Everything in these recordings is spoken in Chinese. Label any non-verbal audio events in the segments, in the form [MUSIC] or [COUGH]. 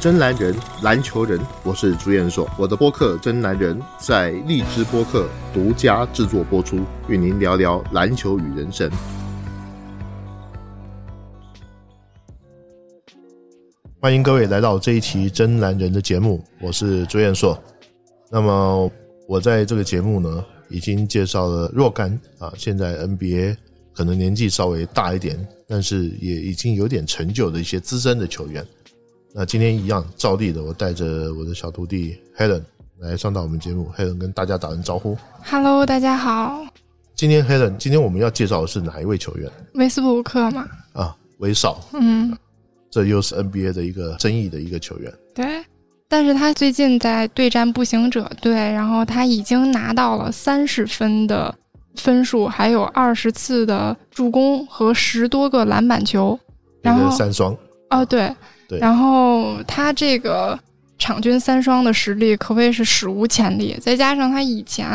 真男人，篮球人，我是朱彦硕。我的播客《真男人》在荔枝播客独家制作播出，与您聊聊篮球与人生。欢迎各位来到这一期《真男人》的节目，我是朱彦硕。那么我在这个节目呢，已经介绍了若干啊，现在 NBA 可能年纪稍微大一点，但是也已经有点成就的一些资深的球员。那今天一样，照例的，我带着我的小徒弟 Helen 来上到我们节目。Helen 跟大家打声招呼。Hello，大家好。今天 Helen，今天我们要介绍的是哪一位球员？威斯布鲁克嘛。啊，威少。嗯，这又是 NBA 的一个争议的一个球员。对，但是他最近在对战步行者队，然后他已经拿到了三十分的分数，还有二十次的助攻和十多个篮板球，然后三双。哦，对。然后他这个场均三双的实力可谓是史无前例，再加上他以前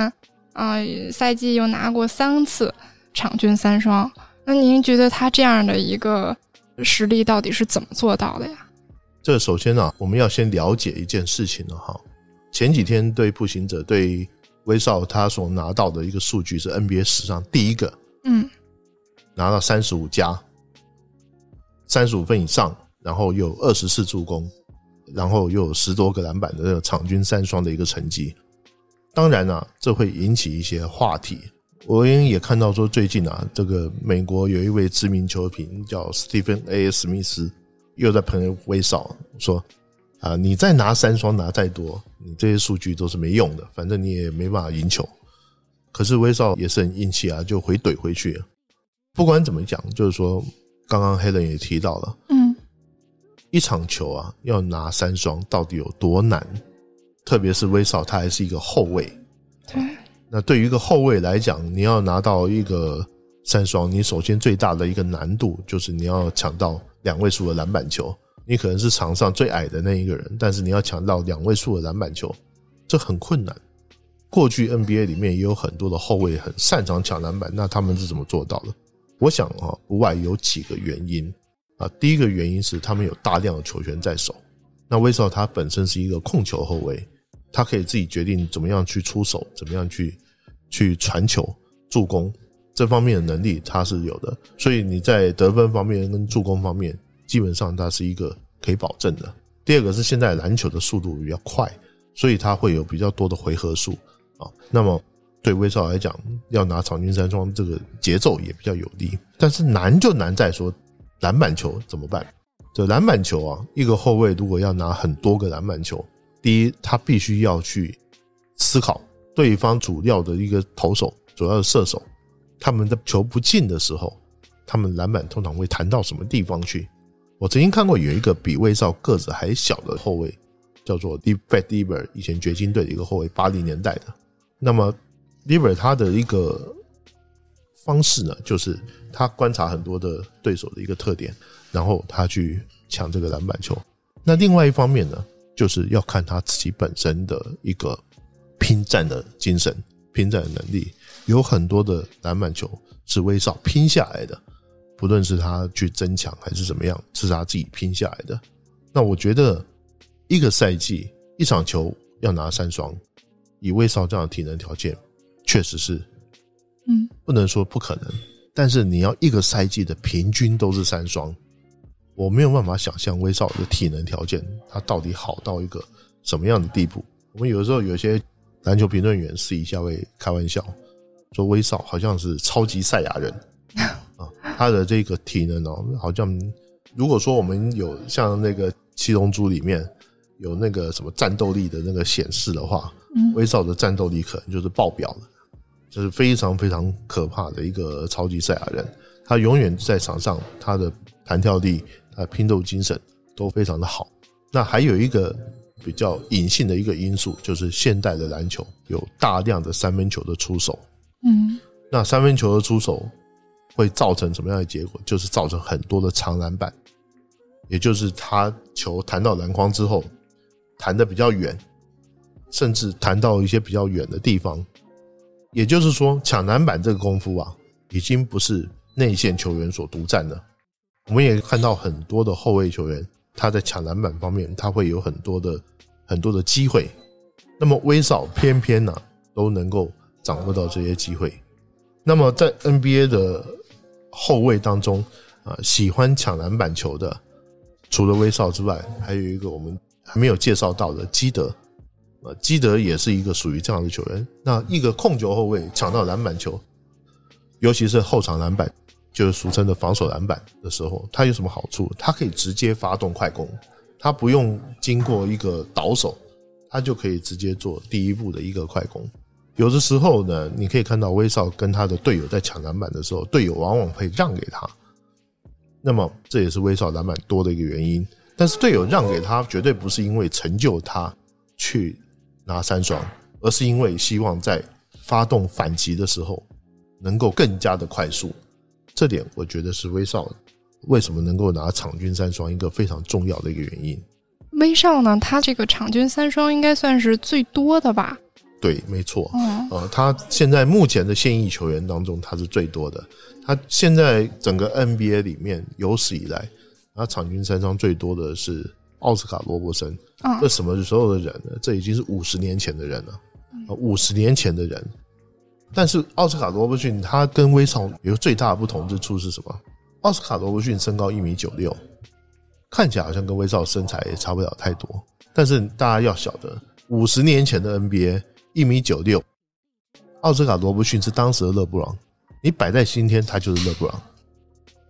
啊赛季又拿过三次场均三双，那您觉得他这样的一个实力到底是怎么做到的呀？这首先呢，我们要先了解一件事情了哈。前几天对步行者对威少他所拿到的一个数据是 NBA 史上第一个，嗯，拿到三十五加三十五分以上。然后有二十次助攻，然后又有十多个篮板的那个场均三双的一个成绩。当然呢，这会引起一些话题。我也看到说，最近啊，这个美国有一位知名球评叫 Stephen A. 史密斯，又在喷威少说：“啊，你再拿三双拿再多，你这些数据都是没用的，反正你也没办法赢球。”可是威少也是很硬气啊，就回怼回去。不管怎么讲，就是说，刚刚黑人也提到了，嗯。一场球啊，要拿三双到底有多难？特别是威少，他还是一个后卫。对。那对于一个后卫来讲，你要拿到一个三双，你首先最大的一个难度就是你要抢到两位数的篮板球。你可能是场上最矮的那一个人，但是你要抢到两位数的篮板球，这很困难。过去 NBA 里面也有很多的后卫很擅长抢篮板，那他们是怎么做到的？我想啊，不外有几个原因。啊，第一个原因是他们有大量的球权在手。那威少他本身是一个控球后卫，他可以自己决定怎么样去出手，怎么样去去传球、助攻这方面的能力他是有的。所以你在得分方面跟助攻方面，基本上他是一个可以保证的。第二个是现在篮球的速度比较快，所以他会有比较多的回合数啊。那么对威少来讲，要拿场均三双，这个节奏也比较有利。但是难就难在说。篮板球怎么办？这篮板球啊，一个后卫如果要拿很多个篮板球，第一，他必须要去思考对方主要的一个投手、主要的射手，他们的球不进的时候，他们篮板通常会弹到什么地方去？我曾经看过有一个比威少个子还小的后卫，叫做 d e e Fat d e v e r 以前掘金队的一个后卫，八零年代的。那么 d e v e r 他的一个方式呢，就是。他观察很多的对手的一个特点，然后他去抢这个篮板球。那另外一方面呢，就是要看他自己本身的一个拼战的精神、拼战的能力。有很多的篮板球是威少拼下来的，不论是他去争抢还是怎么样，是他自己拼下来的。那我觉得一个赛季一场球要拿三双，以威少这样的体能条件，确实是，嗯，不能说不可能。但是你要一个赛季的平均都是三双，我没有办法想象威少的体能条件他到底好到一个什么样的地步。我们有的时候有些篮球评论员私底下会开玩笑说威少好像是超级赛亚人 [LAUGHS] 啊，他的这个体能哦，好像如果说我们有像那个七龙珠里面有那个什么战斗力的那个显示的话，威少的战斗力可能就是爆表了。这是非常非常可怕的一个超级赛亚人，他永远在场上，他的弹跳力、他拼斗精神都非常的好。那还有一个比较隐性的一个因素，就是现代的篮球有大量的三分球的出手。嗯，那三分球的出手会造成什么样的结果？就是造成很多的长篮板，也就是他球弹到篮筐之后，弹的比较远，甚至弹到一些比较远的地方。也就是说，抢篮板这个功夫啊，已经不是内线球员所独占的。我们也看到很多的后卫球员，他在抢篮板方面，他会有很多的很多的机会。那么威少偏偏呢都能够掌握到这些机会。那么在 NBA 的后卫当中啊，喜欢抢篮板球的，除了威少之外，还有一个我们还没有介绍到的基德。呃，基德也是一个属于这样的球员。那一个控球后卫抢到篮板球，尤其是后场篮板。就是俗称的防守篮板的时候，他有什么好处？他可以直接发动快攻，他不用经过一个倒手，他就可以直接做第一步的一个快攻。有的时候呢，你可以看到威少跟他的队友在抢篮板的时候，队友往往会让给他。那么这也是威少篮板多的一个原因。但是队友让给他，绝对不是因为成就他去拿三双，而是因为希望在发动反击的时候能够更加的快速。这点我觉得是威少为什么能够拿场均三双一个非常重要的一个原因。威少呢，他这个场均三双应该算是最多的吧？对，没错。嗯呃，他现在目前的现役球员当中，他是最多的。他现在整个 NBA 里面有史以来，他场均三双最多的是奥斯卡罗伯森。这什么时候的人呢？这已经是五十年前的人了。五十年前的人。但是奥斯卡罗伯逊他跟威少有最大的不同之处是什么？奥斯卡罗伯逊身高一米九六，看起来好像跟威少身材也差不了太多。但是大家要晓得，五十年前的 NBA 一米九六，奥斯卡罗伯逊是当时的勒布朗，你摆在今天他就是勒布朗，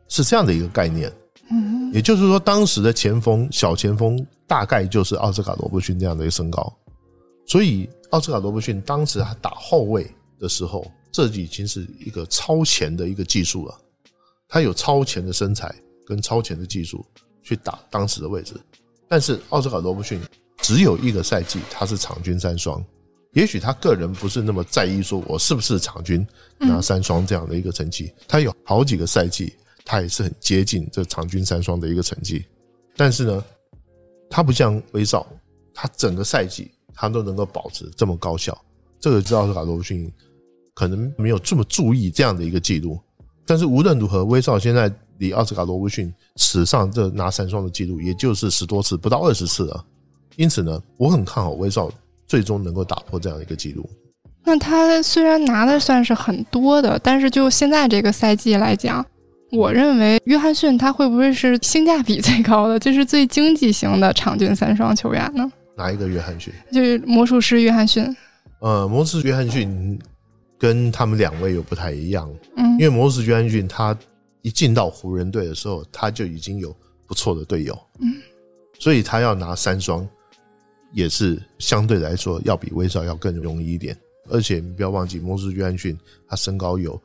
是这样的一个概念。嗯，也就是说，当时的前锋小前锋大概就是奥斯卡罗伯逊这样的一个身高，所以奥斯卡罗伯逊当时他打后卫。的时候，这已经是一个超前的一个技术了。他有超前的身材跟超前的技术去打当时的位置。但是奥斯卡罗伯逊只有一个赛季，他是场均三双。也许他个人不是那么在意说我是不是场均拿三双这样的一个成绩。他有好几个赛季，他也是很接近这场均三双的一个成绩。但是呢，他不像威少，他整个赛季他都能够保持这么高效。这个奥斯卡罗伯逊。可能没有这么注意这样的一个记录，但是无论如何，威少现在离奥斯卡罗伯逊史上这拿三双的记录，也就是十多次，不到二十次了。因此呢，我很看好威少最终能够打破这样一个记录。那他虽然拿的算是很多的，但是就现在这个赛季来讲，我认为约翰逊他会不会是性价比最高的，就是最经济型的场均三双球员呢？哪一个约翰逊？就是魔术师约翰逊。呃，魔术师约翰逊。跟他们两位又不太一样，嗯，因为魔术师约翰逊他一进到湖人队的时候，他就已经有不错的队友，嗯，所以他要拿三双，也是相对来说要比威少要更容易一点。而且你不要忘记，魔术师约翰逊他身高有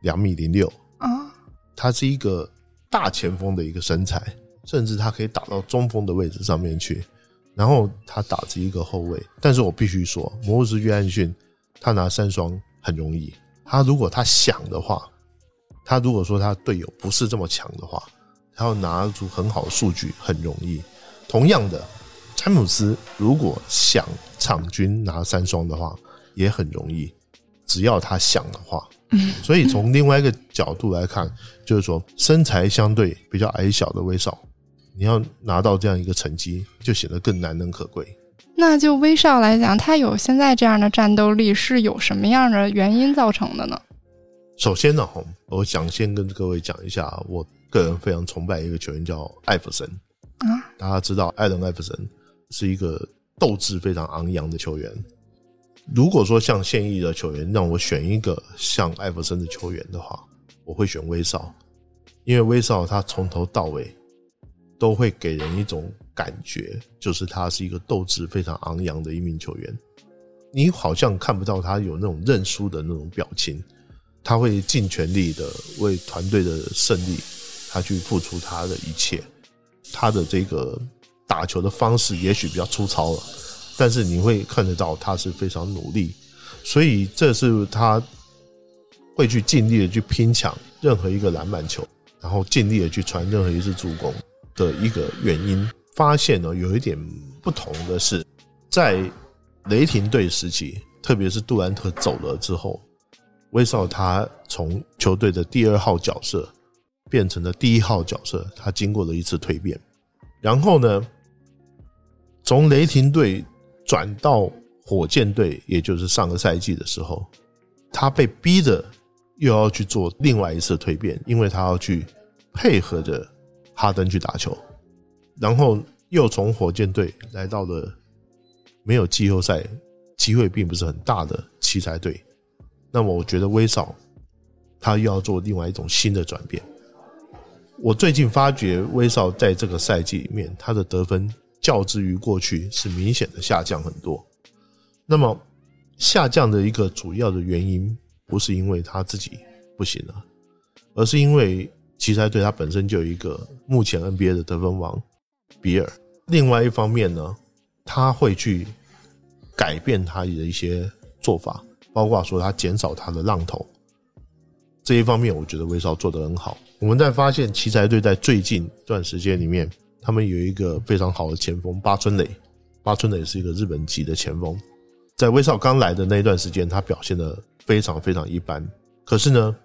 两米零六啊，他是一个大前锋的一个身材，甚至他可以打到中锋的位置上面去，然后他打着一个后卫。但是我必须说，摩斯约翰逊他拿三双。很容易，他如果他想的话，他如果说他队友不是这么强的话，他要拿出很好的数据很容易。同样的，詹姆斯如果想场均拿三双的话，也很容易，只要他想的话。所以从另外一个角度来看，就是说身材相对比较矮小的威少，你要拿到这样一个成绩，就显得更难能可贵。那就威少来讲，他有现在这样的战斗力，是有什么样的原因造成的呢？首先呢，我想先跟各位讲一下，我个人非常崇拜一个球员叫艾弗森啊。大家知道艾伦艾弗森是一个斗志非常昂扬的球员。如果说像现役的球员让我选一个像艾弗森的球员的话，我会选威少，因为威少他从头到尾都会给人一种。感觉就是他是一个斗志非常昂扬的一名球员，你好像看不到他有那种认输的那种表情，他会尽全力的为团队的胜利，他去付出他的一切。他的这个打球的方式也许比较粗糙了，但是你会看得到他是非常努力，所以这是他会去尽力的去拼抢任何一个篮板球，然后尽力的去传任何一次助攻的一个原因。发现呢，有一点不同的是，在雷霆队时期，特别是杜兰特走了之后，威少他从球队的第二号角色变成了第一号角色，他经过了一次蜕变。然后呢，从雷霆队转到火箭队，也就是上个赛季的时候，他被逼着又要去做另外一次蜕变，因为他要去配合着哈登去打球，然后又从火箭队来到了没有季后赛机会并不是很大的奇才队。那么，我觉得威少他又要做另外一种新的转变。我最近发觉威少在这个赛季里面，他的得分较之于过去是明显的下降很多。那么下降的一个主要的原因，不是因为他自己不行了，而是因为奇才队他本身就有一个目前 NBA 的得分王比尔。另外一方面呢，他会去改变他的一些做法，包括说他减少他的浪头。这一方面，我觉得威少做得很好。我们在发现奇才队在最近一段时间里面，他们有一个非常好的前锋八村垒。八村垒是一个日本籍的前锋，在威少刚来的那一段时间，他表现的非常非常一般。可是呢，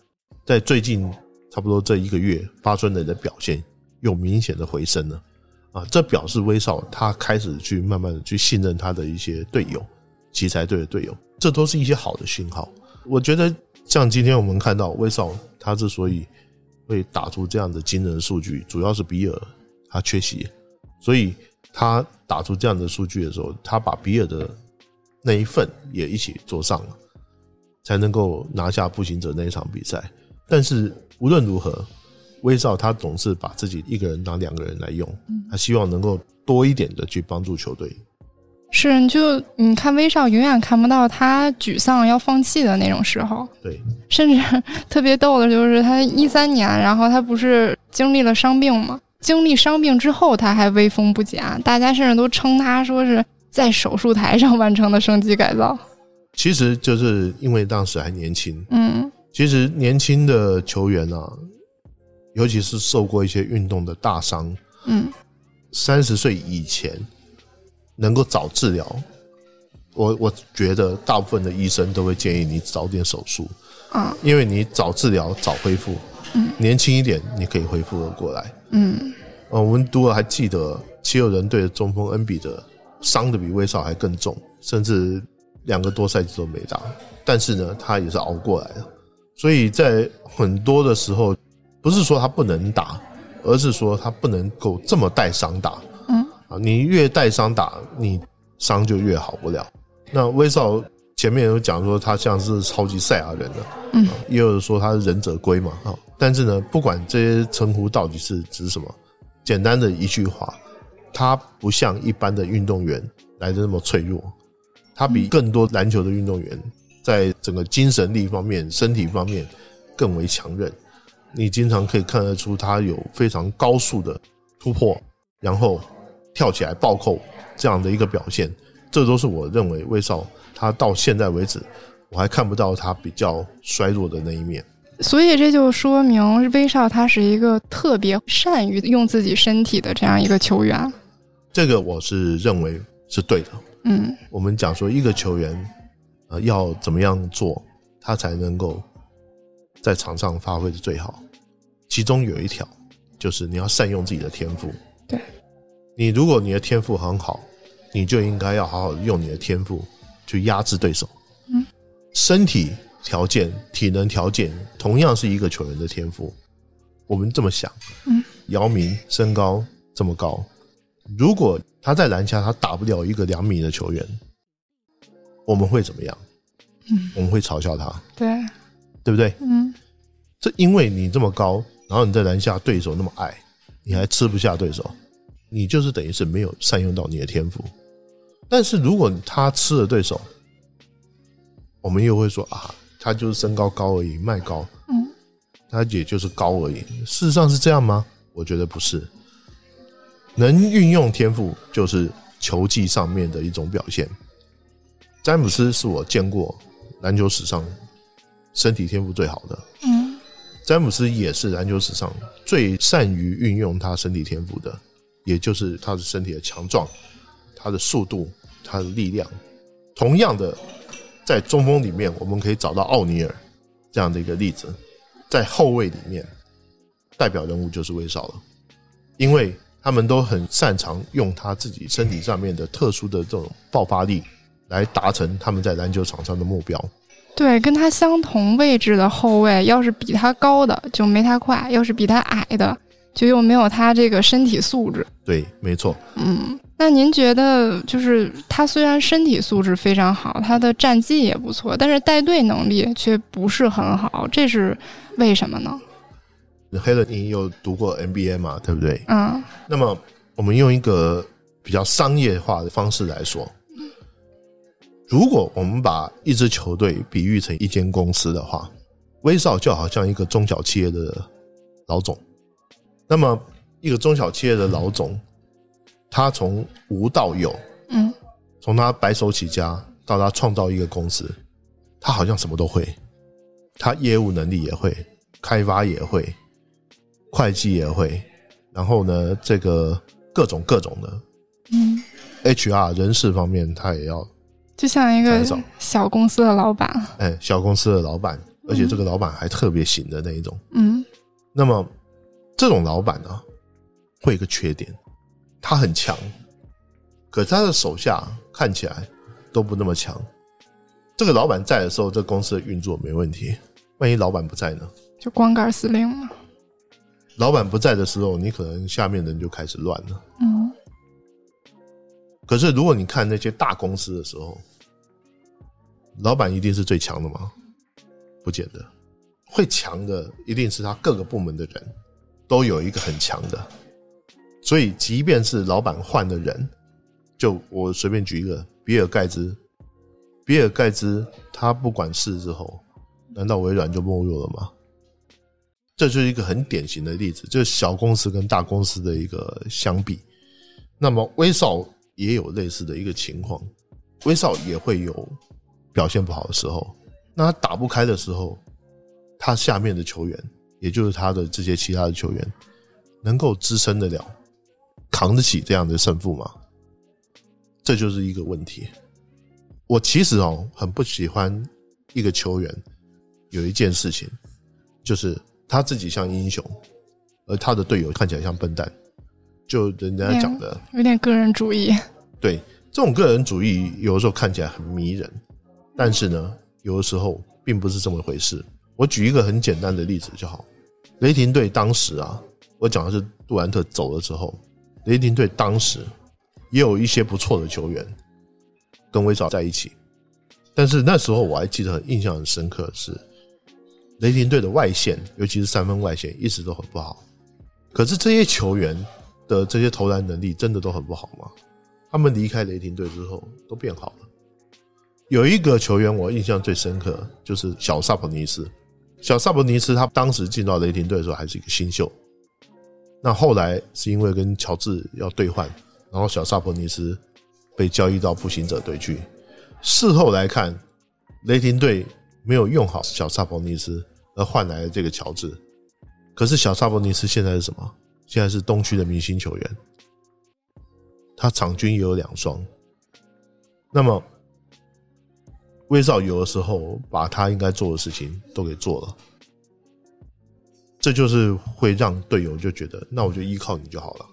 在最近差不多这一个月，八村垒的表现又明显的回升了。啊，这表示威少他开始去慢慢的去信任他的一些队友，奇才队的队友，这都是一些好的讯号。我觉得。像今天我们看到威少，他之所以会打出这样的惊人数据，主要是比尔他缺席，所以他打出这样的数据的时候，他把比尔的那一份也一起做上了，才能够拿下步行者那一场比赛。但是无论如何，威少他总是把自己一个人当两个人来用，他希望能够多一点的去帮助球队。是，就你看威少，永远看不到他沮丧要放弃的那种时候。对，甚至特别逗的就是他一三年，然后他不是经历了伤病吗？经历伤病之后，他还威风不减，大家甚至都称他说是在手术台上完成的升级改造。其实就是因为当时还年轻。嗯，其实年轻的球员啊，尤其是受过一些运动的大伤，嗯，三十岁以前。能够早治疗，我我觉得大部分的医生都会建议你早点手术，啊，因为你早治疗早恢复，嗯，年轻一点你可以恢复的过来，嗯，呃，我们读了还记得七六人队的中锋恩比德伤的比威少还更重，甚至两个多赛季都没打，但是呢，他也是熬过来了，所以在很多的时候，不是说他不能打，而是说他不能够这么带伤打。啊，你越带伤打，你伤就越好不了。那威少前面有讲说他像是超级赛亚人的，嗯，也有说他是忍者龟嘛，啊，但是呢，不管这些称呼到底是指什么，简单的一句话，他不像一般的运动员来的那么脆弱，他比更多篮球的运动员在整个精神力方面、身体方面更为强韧。你经常可以看得出他有非常高速的突破，然后。跳起来暴扣这样的一个表现，这都是我认为威少他到现在为止，我还看不到他比较衰弱的那一面。所以这就说明威少他是一个特别善于用自己身体的这样一个球员。这个我是认为是对的。嗯，我们讲说一个球员，呃，要怎么样做，他才能够在场上发挥的最好？其中有一条就是你要善用自己的天赋。对。你如果你的天赋很好，你就应该要好好用你的天赋去压制对手。嗯，身体条件、体能条件同样是一个球员的天赋。我们这么想，嗯，姚明身高这么高，如果他在篮下他打不了一个两米的球员，我们会怎么样？嗯，我们会嘲笑他。对，对不对？嗯，这因为你这么高，然后你在篮下对手那么矮，你还吃不下对手。你就是等于是没有善用到你的天赋，但是如果他吃了对手，我们又会说啊，他就是身高高而已，卖高，嗯，他也就是高而已。事实上是这样吗？我觉得不是。能运用天赋就是球技上面的一种表现。詹姆斯是我见过篮球史上身体天赋最好的，嗯，詹姆斯也是篮球史上最善于运用他身体天赋的。也就是他的身体的强壮，他的速度，他的力量。同样的，在中锋里面，我们可以找到奥尼尔这样的一个例子。在后卫里面，代表人物就是威少了，因为他们都很擅长用他自己身体上面的特殊的这种爆发力，来达成他们在篮球场上的目标。对，跟他相同位置的后卫，要是比他高的就没他快，要是比他矮的就又没有他这个身体素质。对，没错。嗯，那您觉得，就是他虽然身体素质非常好，他的战绩也不错，但是带队能力却不是很好，这是为什么呢？黑了，你有读过 NBA 嘛？对不对？嗯。那么，我们用一个比较商业化的方式来说。如果我们把一支球队比喻成一间公司的话，威少就好像一个中小企业的老总。那么，一个中小企业的老总，他从无到有，嗯，从他白手起家到他创造一个公司，他好像什么都会，他业务能力也会，开发也会，会计也会，然后呢，这个各种各种的，嗯，HR 人事方面他也要。就像一个小公司的老板，哎，小公司的老板，而且这个老板还特别行的那一种。嗯，那么这种老板呢，会有一个缺点，他很强，可他的手下看起来都不那么强。这个老板在的时候，这公司的运作没问题；万一老板不在呢？就光杆司令了。老板不在的时候，你可能下面人就开始乱了。嗯。可是，如果你看那些大公司的时候，老板一定是最强的吗？不见得，会强的一定是他各个部门的人都有一个很强的。所以，即便是老板换的人，就我随便举一个，比尔盖茨，比尔盖茨他不管事之后，难道微软就没落了吗？这就是一个很典型的例子，就是小公司跟大公司的一个相比。那么，威少。也有类似的一个情况，威少也会有表现不好的时候。那他打不开的时候，他下面的球员，也就是他的这些其他的球员，能够支撑得了、扛得起这样的胜负吗？这就是一个问题。我其实哦，很不喜欢一个球员有一件事情，就是他自己像英雄，而他的队友看起来像笨蛋。就人家讲的有点个人主义，[LAUGHS] 对这种个人主义，有的时候看起来很迷人，但是呢，有的时候并不是这么回事。我举一个很简单的例子就好，雷霆队当时啊，我讲的是杜兰特走了之后，雷霆队当时也有一些不错的球员跟威少在一起，但是那时候我还记得印象很深刻是，雷霆队的外线，尤其是三分外线一直都很不好，可是这些球员。的这些投篮能力真的都很不好吗？他们离开雷霆队之后都变好了。有一个球员我印象最深刻，就是小萨普尼斯。小萨博尼斯他当时进到雷霆队的时候还是一个新秀，那后来是因为跟乔治要兑换，然后小萨博尼斯被交易到步行者队去。事后来看，雷霆队没有用好小萨博尼斯，而换来了这个乔治。可是小萨博尼斯现在是什么？现在是东区的明星球员，他场均也有两双。那么，威少有的时候把他应该做的事情都给做了，这就是会让队友就觉得，那我就依靠你就好了，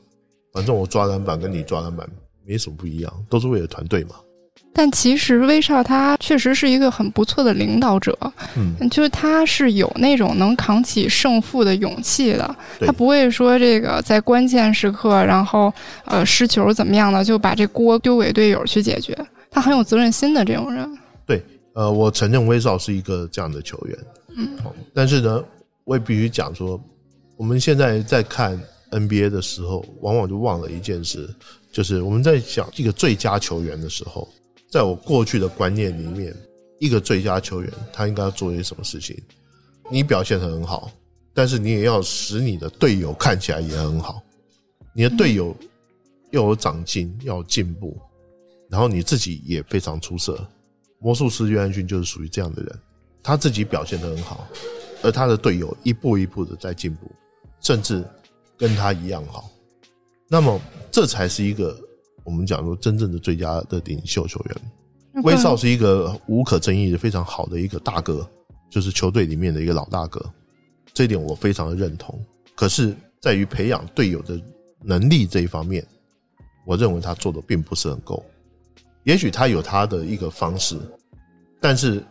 反正我抓篮板跟你抓篮板没什么不一样，都是为了团队嘛。但其实威少他确实是一个很不错的领导者，嗯，就是他是有那种能扛起胜负的勇气的，他不会说这个在关键时刻，然后呃失球怎么样的就把这锅丢给队友去解决，他很有责任心的这种人。对，呃，我承认威少是一个这样的球员，嗯，但是呢，我也必须讲说，我们现在在看 NBA 的时候，往往就忘了一件事，就是我们在讲一个最佳球员的时候。在我过去的观念里面，一个最佳球员他应该要做一些什么事情？你表现的很好，但是你也要使你的队友看起来也很好，你的队友要有长进，要进步，然后你自己也非常出色。魔术师约翰逊就是属于这样的人，他自己表现的很好，而他的队友一步一步的在进步，甚至跟他一样好。那么，这才是一个。我们讲说，真正的最佳的领袖球员，威少是一个无可争议的非常好的一个大哥，就是球队里面的一个老大哥，这一点我非常的认同。可是，在于培养队友的能力这一方面，我认为他做的并不是很够。也许他有他的一个方式，但是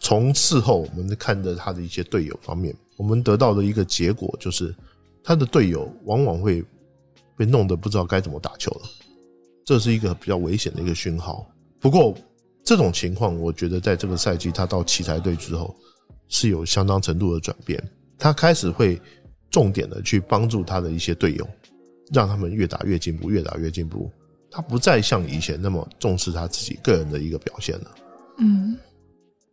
从事后我们看着他的一些队友方面，我们得到的一个结果就是，他的队友往往会被弄得不知道该怎么打球了。这是一个比较危险的一个讯号。不过这种情况，我觉得在这个赛季他到奇才队之后是有相当程度的转变，他开始会重点的去帮助他的一些队友，让他们越打越进步，越打越进步。他不再像以前那么重视他自己个人的一个表现了。嗯，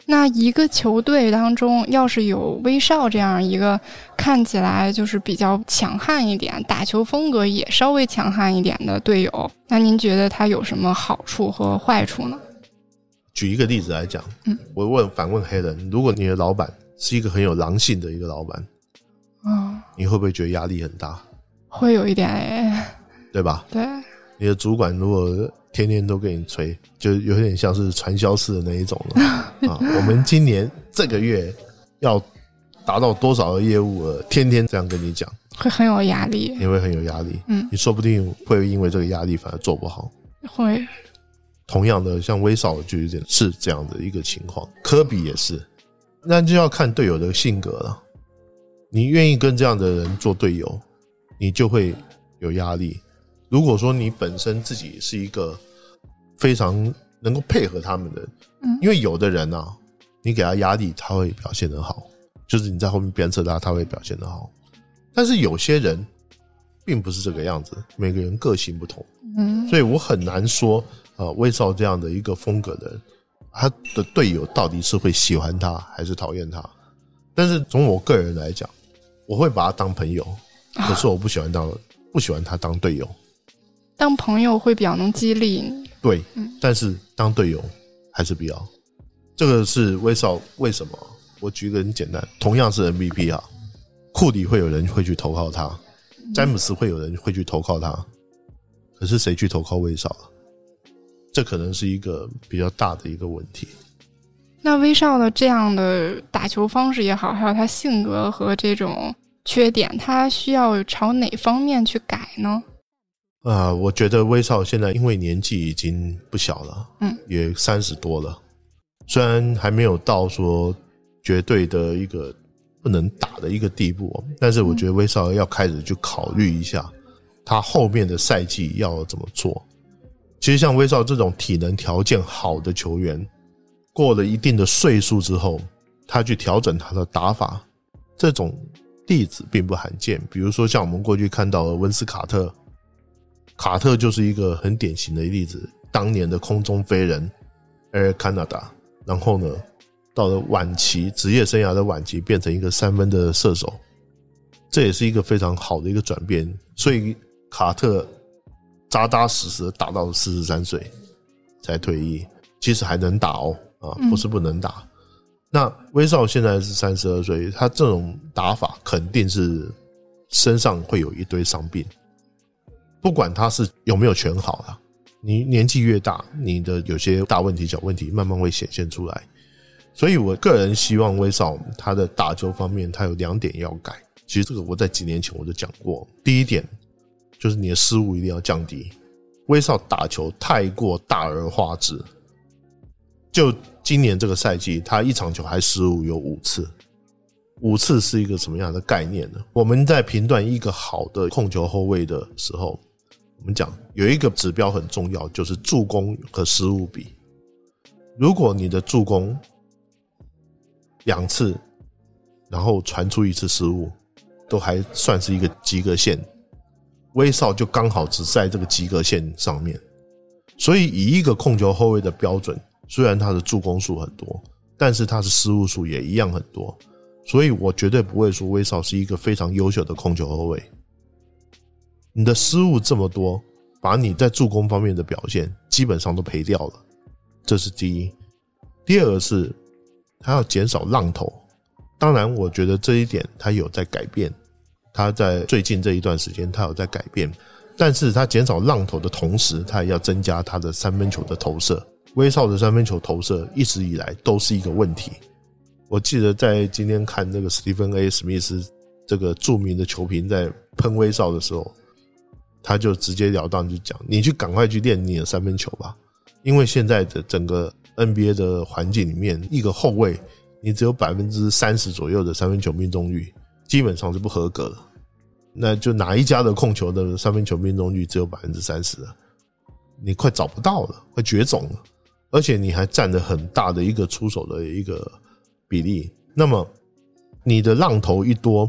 那一个球队当中，要是有威少这样一个看起来就是比较强悍一点、打球风格也稍微强悍一点的队友，那您觉得他有什么好处和坏处呢？举一个例子来讲，嗯，我问反问黑人：如果你的老板是一个很有狼性的一个老板，啊，你会不会觉得压力很大？会有一点，对吧？对。你的主管如果天天都给你催，就有点像是传销式的那一种了 [LAUGHS] 啊！我们今年这个月要达到多少的业务额，天天这样跟你讲，会很有压力。你会很有压力，嗯，你说不定会因为这个压力反而做不好。会。同样的，像威少就有点是这样的一个情况，科比也是，那就要看队友的性格了。你愿意跟这样的人做队友，你就会有压力。如果说你本身自己是一个非常能够配合他们的，嗯，因为有的人啊，你给他压力，他会表现得好，就是你在后面鞭策他，他会表现得好。但是有些人并不是这个样子，每个人个性不同，嗯，所以我很难说，呃，威少这样的一个风格的人，他的队友到底是会喜欢他还是讨厌他？但是从我个人来讲，我会把他当朋友，可是我不喜欢当不喜欢他当队友。当朋友会比较能激励你，对，但是当队友还是比较。这个是威少为什么？我举个很简单，同样是 MVP 啊，库里会有人会去投靠他，詹姆斯会有人会去投靠他，可是谁去投靠威少了？这可能是一个比较大的一个问题。那威少的这样的打球方式也好，还有他性格和这种缺点，他需要朝哪方面去改呢？啊，我觉得威少现在因为年纪已经不小了，嗯，也三十多了，虽然还没有到说绝对的一个不能打的一个地步，但是我觉得威少要开始去考虑一下，他后面的赛季要怎么做。其实像威少这种体能条件好的球员，过了一定的岁数之后，他去调整他的打法，这种例子并不罕见。比如说像我们过去看到的温斯卡特。卡特就是一个很典型的例子，当年的空中飞人，Air Canada，然后呢，到了晚期职业生涯的晚期，变成一个三分的射手，这也是一个非常好的一个转变。所以卡特扎扎实实打到四十三岁才退役，其实还能打哦，啊，不是不能打。那威少现在是三十二岁，他这种打法肯定是身上会有一堆伤病。不管他是有没有全好了，你年纪越大，你的有些大问题、小问题慢慢会显现出来。所以我个人希望威少他的打球方面，他有两点要改。其实这个我在几年前我就讲过，第一点就是你的失误一定要降低。威少打球太过大而化之，就今年这个赛季，他一场球还失误有五次，五次是一个什么样的概念呢？我们在评断一个好的控球后卫的时候。我们讲有一个指标很重要，就是助攻和失误比。如果你的助攻两次，然后传出一次失误，都还算是一个及格线，威少就刚好只在这个及格线上面。所以以一个控球后卫的标准，虽然他的助攻数很多，但是他的失误数也一样很多。所以我绝对不会说威少是一个非常优秀的控球后卫。你的失误这么多，把你在助攻方面的表现基本上都赔掉了，这是第一。第二个是，他要减少浪头。当然，我觉得这一点他有在改变。他在最近这一段时间，他有在改变。但是他减少浪头的同时，他也要增加他的三分球的投射。威少的三分球投射一直以来都是一个问题。我记得在今天看那个史蒂芬 A. 史密斯这个著名的球评在喷威少的时候。他就直截了当就讲：“你去赶快去练你的三分球吧，因为现在的整个 NBA 的环境里面，一个后卫你只有百分之三十左右的三分球命中率，基本上是不合格的。那就哪一家的控球的三分球命中率只有百分之三十你快找不到了，快绝种了，而且你还占了很大的一个出手的一个比例。那么你的浪头一多，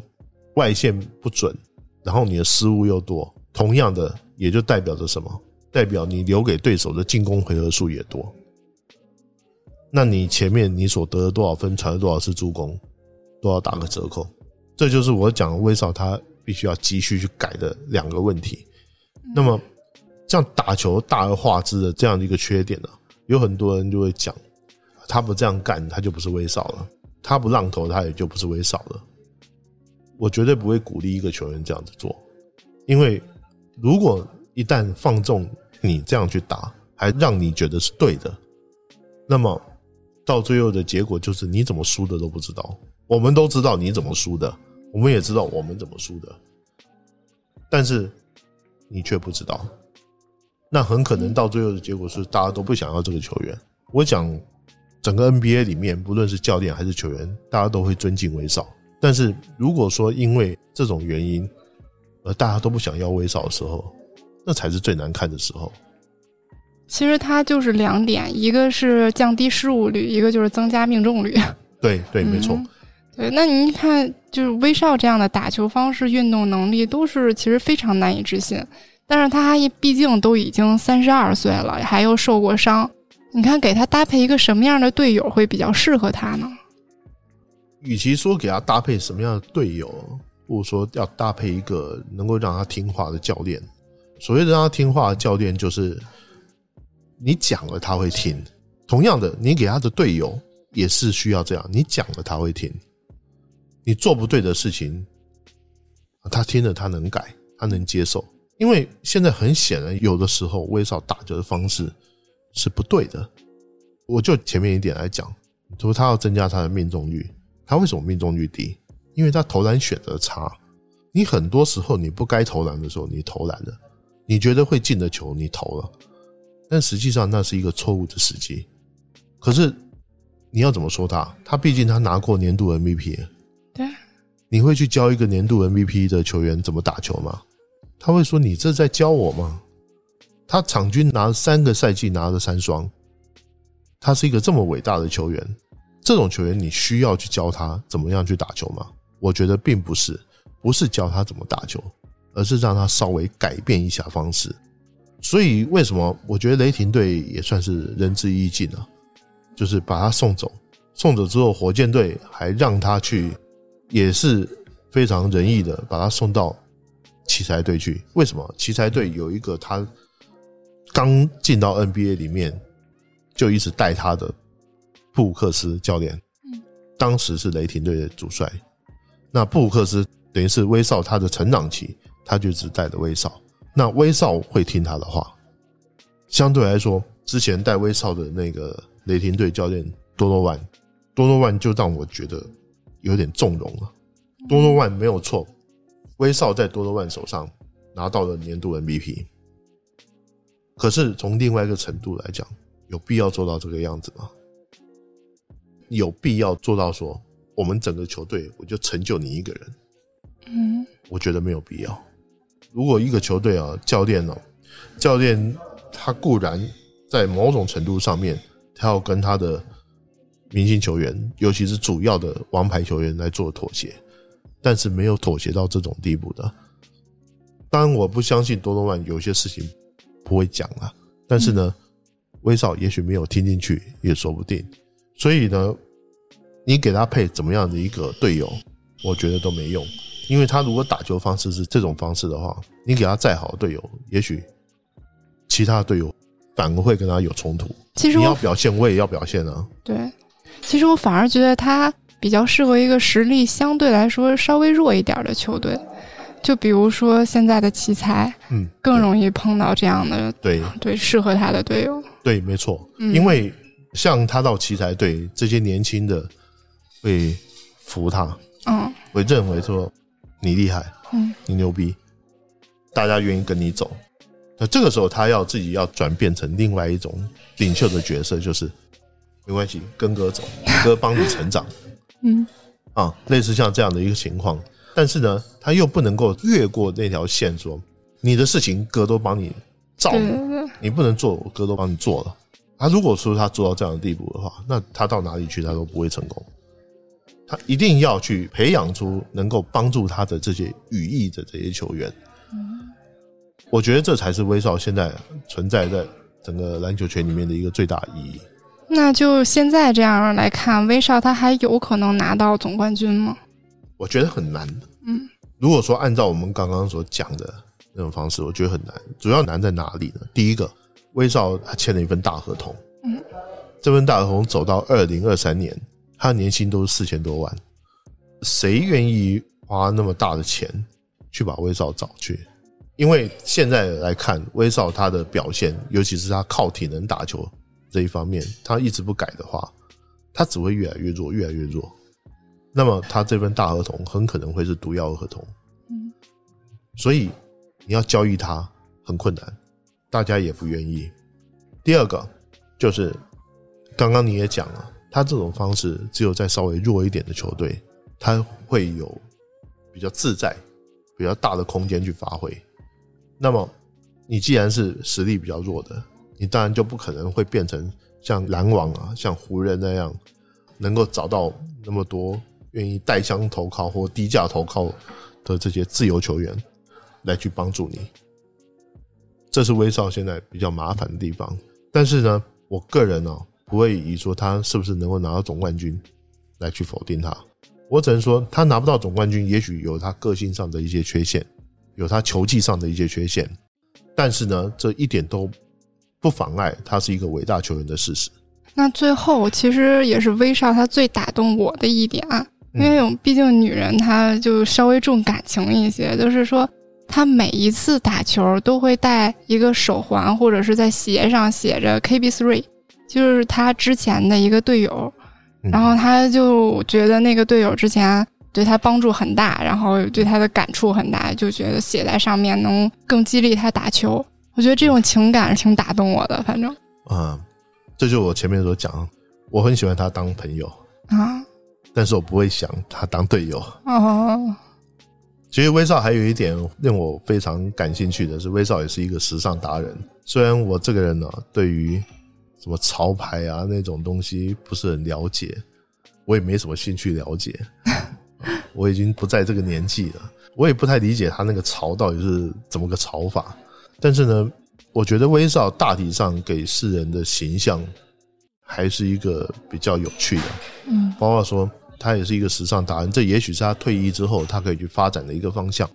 外线不准，然后你的失误又多，同样的也就代表着什么？代表你留给对手的进攻回合数也多。那你前面你所得了多少分，传了多少次助攻，都要打个折扣。这就是我讲威少他必须要继续去改的两个问题。那么。像打球大而化之的这样的一个缺点呢，有很多人就会讲，他不这样干，他就不是威少了；他不浪投，他也就不是威少了。我绝对不会鼓励一个球员这样子做，因为如果一旦放纵你这样去打，还让你觉得是对的，那么到最后的结果就是你怎么输的都不知道。我们都知道你怎么输的，我们也知道我们怎么输的，但是你却不知道。那很可能到最后的结果是大家都不想要这个球员。我讲整个 NBA 里面，不论是教练还是球员，大家都会尊敬威少。但是如果说因为这种原因而大家都不想要威少的时候，那才是最难看的时候。其实它就是两点，一个是降低失误率，一个就是增加命中率。[LAUGHS] 对对，没错。对，那您看，就是威少这样的打球方式、运动能力，都是其实非常难以置信。但是他毕竟都已经三十二岁了，还又受过伤，你看给他搭配一个什么样的队友会比较适合他呢？与其说给他搭配什么样的队友，不如说要搭配一个能够让他听话的教练。所谓的让他听话的教练，就是你讲了他会听。同样的，你给他的队友也是需要这样，你讲了他会听。你做不对的事情，他听了他能改，他能接受。因为现在很显然，有的时候威少打球的方式是不对的。我就前面一点来讲，说他要增加他的命中率，他为什么命中率低？因为他投篮选择差。你很多时候你不该投篮的时候，你投篮了，你觉得会进的球你投了，但实际上那是一个错误的时机。可是你要怎么说他？他毕竟他拿过年度 MVP。对。你会去教一个年度 MVP 的球员怎么打球吗？他会说：“你这在教我吗？”他场均拿三个赛季拿了三双，他是一个这么伟大的球员。这种球员，你需要去教他怎么样去打球吗？我觉得并不是，不是教他怎么打球，而是让他稍微改变一下方式。所以，为什么我觉得雷霆队也算是仁至义尽了？就是把他送走，送走之后，火箭队还让他去，也是非常仁义的，把他送到。奇才队去？为什么奇才队有一个他刚进到 NBA 里面就一直带他的布克斯教练？嗯，当时是雷霆队的主帅。那布鲁克斯等于是威少他的成长期，他就只带着威少。那威少会听他的话。相对来说，之前带威少的那个雷霆队教练多诺万，多诺万就让我觉得有点纵容了。多诺万没有错。威少在多多万手上拿到了年度 MVP，可是从另外一个程度来讲，有必要做到这个样子吗？有必要做到说我们整个球队我就成就你一个人？嗯，我觉得没有必要。如果一个球队啊，教练呢，教练他固然在某种程度上面，他要跟他的明星球员，尤其是主要的王牌球员来做妥协。但是没有妥协到这种地步的。当然，我不相信多多万有些事情不会讲啊。但是呢，威少也许没有听进去，也说不定。所以呢，你给他配怎么样的一个队友，我觉得都没用。因为他如果打球方式是这种方式的话，你给他再好的队友，也许其他队友反而会跟他有冲突。其实你要表现，我也要表现啊。对，其实我反而觉得他。比较适合一个实力相对来说稍微弱一点的球队，就比如说现在的奇才，嗯，更容易碰到这样的对对适合他的队友。对，没错，因为像他到奇才队，这些年轻的会服他，嗯，会认为说你厉害，嗯，你牛逼，大家愿意跟你走。那这个时候，他要自己要转变成另外一种领袖的角色，就是没关系，跟哥走，哥帮你成长。[LAUGHS] 嗯，啊，类似像这样的一个情况，但是呢，他又不能够越过那条线，说你的事情哥都帮你照顾，你不能做，我哥都帮你做了。他如果说他做到这样的地步的话，那他到哪里去他都不会成功。他一定要去培养出能够帮助他的这些羽翼的这些球员。嗯，我觉得这才是威少现在存在在整个篮球圈里面的一个最大意义。那就现在这样来看，威少他还有可能拿到总冠军吗？我觉得很难。嗯，如果说按照我们刚刚所讲的那种方式，我觉得很难。主要难在哪里呢？第一个，威少他签了一份大合同。嗯，这份大合同走到二零二三年。他年薪都是四千多万，谁愿意花那么大的钱去把威少找去？因为现在来看，威少他的表现，尤其是他靠体能打球这一方面，他一直不改的话，他只会越来越弱，越来越弱。那么他这份大合同很可能会是毒药合同。嗯，所以你要交易他很困难，大家也不愿意。第二个就是刚刚你也讲了。他这种方式，只有在稍微弱一点的球队，他会有比较自在、比较大的空间去发挥。那么，你既然是实力比较弱的，你当然就不可能会变成像篮网啊、像湖人那样，能够找到那么多愿意带枪投靠或低价投靠的这些自由球员来去帮助你。这是威少现在比较麻烦的地方。但是呢，我个人呢。不会以说他是不是能够拿到总冠军来去否定他，我只能说他拿不到总冠军，也许有他个性上的一些缺陷，有他球技上的一些缺陷，但是呢，这一点都不妨碍他是一个伟大球员的事实。那最后其实也是威少他最打动我的一点啊，因为毕竟女人她就稍微重感情一些，就是说他每一次打球都会带一个手环，或者是在鞋上写着 KB Three。就是他之前的一个队友，然后他就觉得那个队友之前对他帮助很大，然后对他的感触很大，就觉得写在上面能更激励他打球。我觉得这种情感挺打动我的，反正啊，这就是我前面所讲，我很喜欢他当朋友啊，但是我不会想他当队友哦。其实威少还有一点令我非常感兴趣的是，威少也是一个时尚达人。虽然我这个人呢，对于什么潮牌啊那种东西不是很了解，我也没什么兴趣了解。[LAUGHS] 我已经不在这个年纪了，我也不太理解他那个潮到底是怎么个潮法。但是呢，我觉得威少大体上给世人的形象还是一个比较有趣的。嗯，包括说他也是一个时尚达人，这也许是他退役之后他可以去发展的一个方向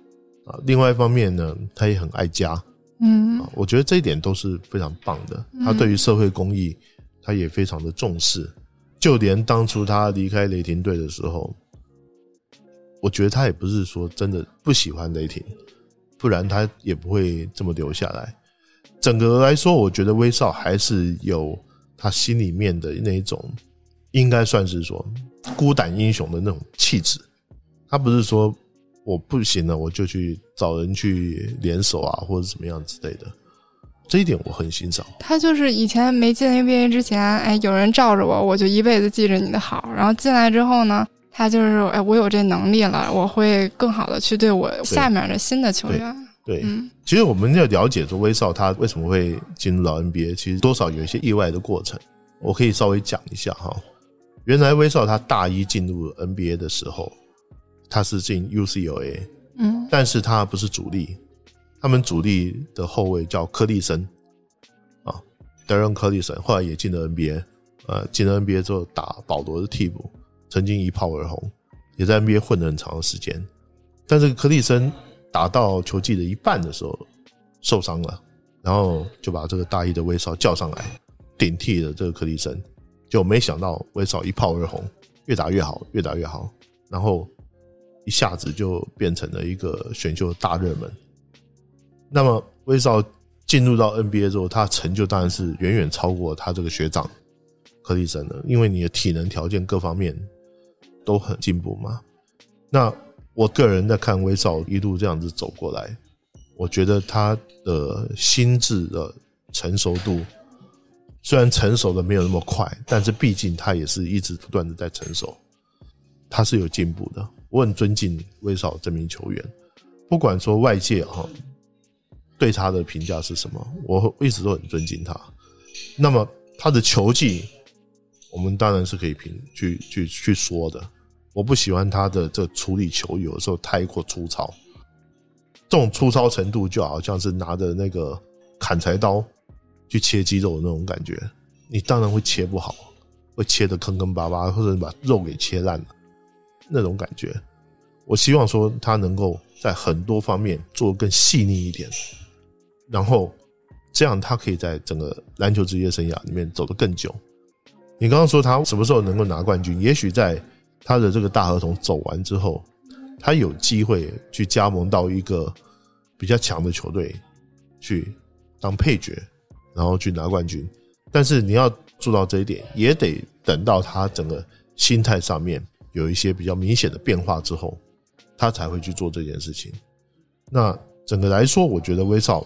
啊。另外一方面呢，他也很爱家。嗯，我觉得这一点都是非常棒的。他对于社会公益，他也非常的重视。就连当初他离开雷霆队的时候，我觉得他也不是说真的不喜欢雷霆，不然他也不会这么留下来。整个来说，我觉得威少还是有他心里面的那一种，应该算是说孤胆英雄的那种气质。他不是说。我不行了，我就去找人去联手啊，或者怎么样之类的。这一点我很欣赏。他就是以前没进 NBA 之前，哎，有人罩着我，我就一辈子记着你的好。然后进来之后呢，他就是哎，我有这能力了，我会更好的去对我下面的新的球员。对，其实我们要了解说威少他为什么会进入到 NBA，其实多少有一些意外的过程。我可以稍微讲一下哈。原来威少他大一进入 NBA 的时候。他是进 UCLA，嗯，但是他不是主力，他们主力的后卫叫科利森，啊，德伦科利森，后来也进了 NBA，呃，进了 NBA 之后打保罗的替补，曾经一炮而红，也在 NBA 混了很长的时间，但是科利森打到球季的一半的时候受伤了，然后就把这个大一的威少叫上来顶替了这个科利森，就没想到威少一炮而红，越打越好，越打越好，然后。一下子就变成了一个选秀大热门。那么威少进入到 NBA 之后，他成就当然是远远超过他这个学长克利森的，因为你的体能条件各方面都很进步嘛。那我个人在看威少一路这样子走过来，我觉得他的心智的成熟度，虽然成熟的没有那么快，但是毕竟他也是一直不断的在成熟，他是有进步的。我很尊敬威少这名球员，不管说外界哈对他的评价是什么，我一直都很尊敬他。那么他的球技，我们当然是可以评去去去说的。我不喜欢他的这处理球有的时候太过粗糙，这种粗糙程度就好像是拿着那个砍柴刀去切鸡肉的那种感觉，你当然会切不好，会切的坑坑巴巴，或者把肉给切烂了，那种感觉。我希望说他能够在很多方面做更细腻一点，然后这样他可以在整个篮球职业生涯里面走得更久。你刚刚说他什么时候能够拿冠军？也许在。他的这个大合同走完之后，他有机会去加盟到一个比较强的球队去当配角，然后去拿冠军。但是你要做到这一点，也得等到他整个心态上面有一些比较明显的变化之后，他才会去做这件事情。那整个来说，我觉得威少，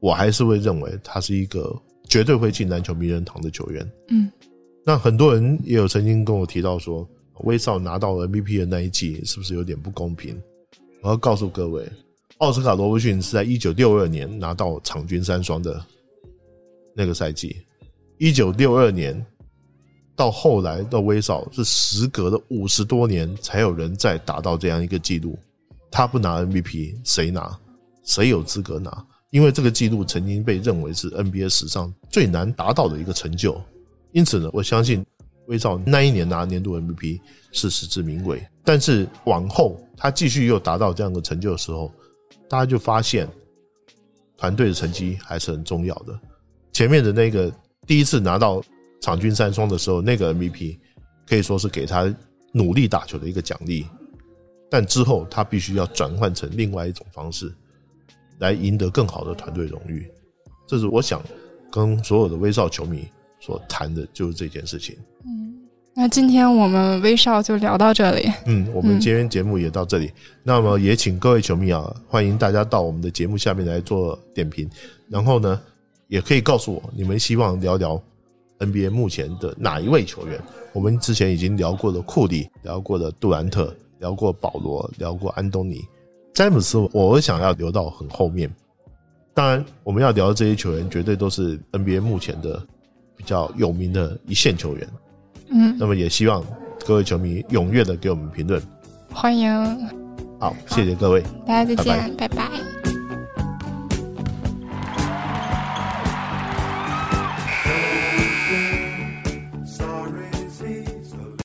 我还是会认为他是一个绝对会进篮球名人堂的球员。嗯，那很多人也有曾经跟我提到说。威少拿到 MVP 的那一季是不是有点不公平？我要告诉各位，奥斯卡罗伯逊是在一九六二年拿到场均三双的那个赛季，一九六二年到后来的威少是时隔了五十多年才有人再达到这样一个记录。他不拿 MVP，谁拿？谁有资格拿？因为这个记录曾经被认为是 NBA 史上最难达到的一个成就。因此呢，我相信。威少那一年拿年度 MVP 是实至名归，但是往后他继续又达到这样的成就的时候，大家就发现团队的成绩还是很重要的。前面的那个第一次拿到场均三双的时候，那个 MVP 可以说是给他努力打球的一个奖励，但之后他必须要转换成另外一种方式来赢得更好的团队荣誉。这是我想跟所有的威少球迷。所谈的就是这件事情。嗯，那今天我们威少就聊到这里。嗯，我们今天节目也到这里。那么也请各位球迷啊，欢迎大家到我们的节目下面来做点评。然后呢，也可以告诉我你们希望聊聊 NBA 目前的哪一位球员。我们之前已经聊过了库里，聊过了杜兰特，聊过保罗，聊过安东尼、詹姆斯。我想要留到很后面。当然，我们要聊的这些球员绝对都是 NBA 目前的。比较有名的一线球员，嗯，那么也希望各位球迷踊跃的给我们评论，欢迎，好，谢谢各位，大家再见，拜拜。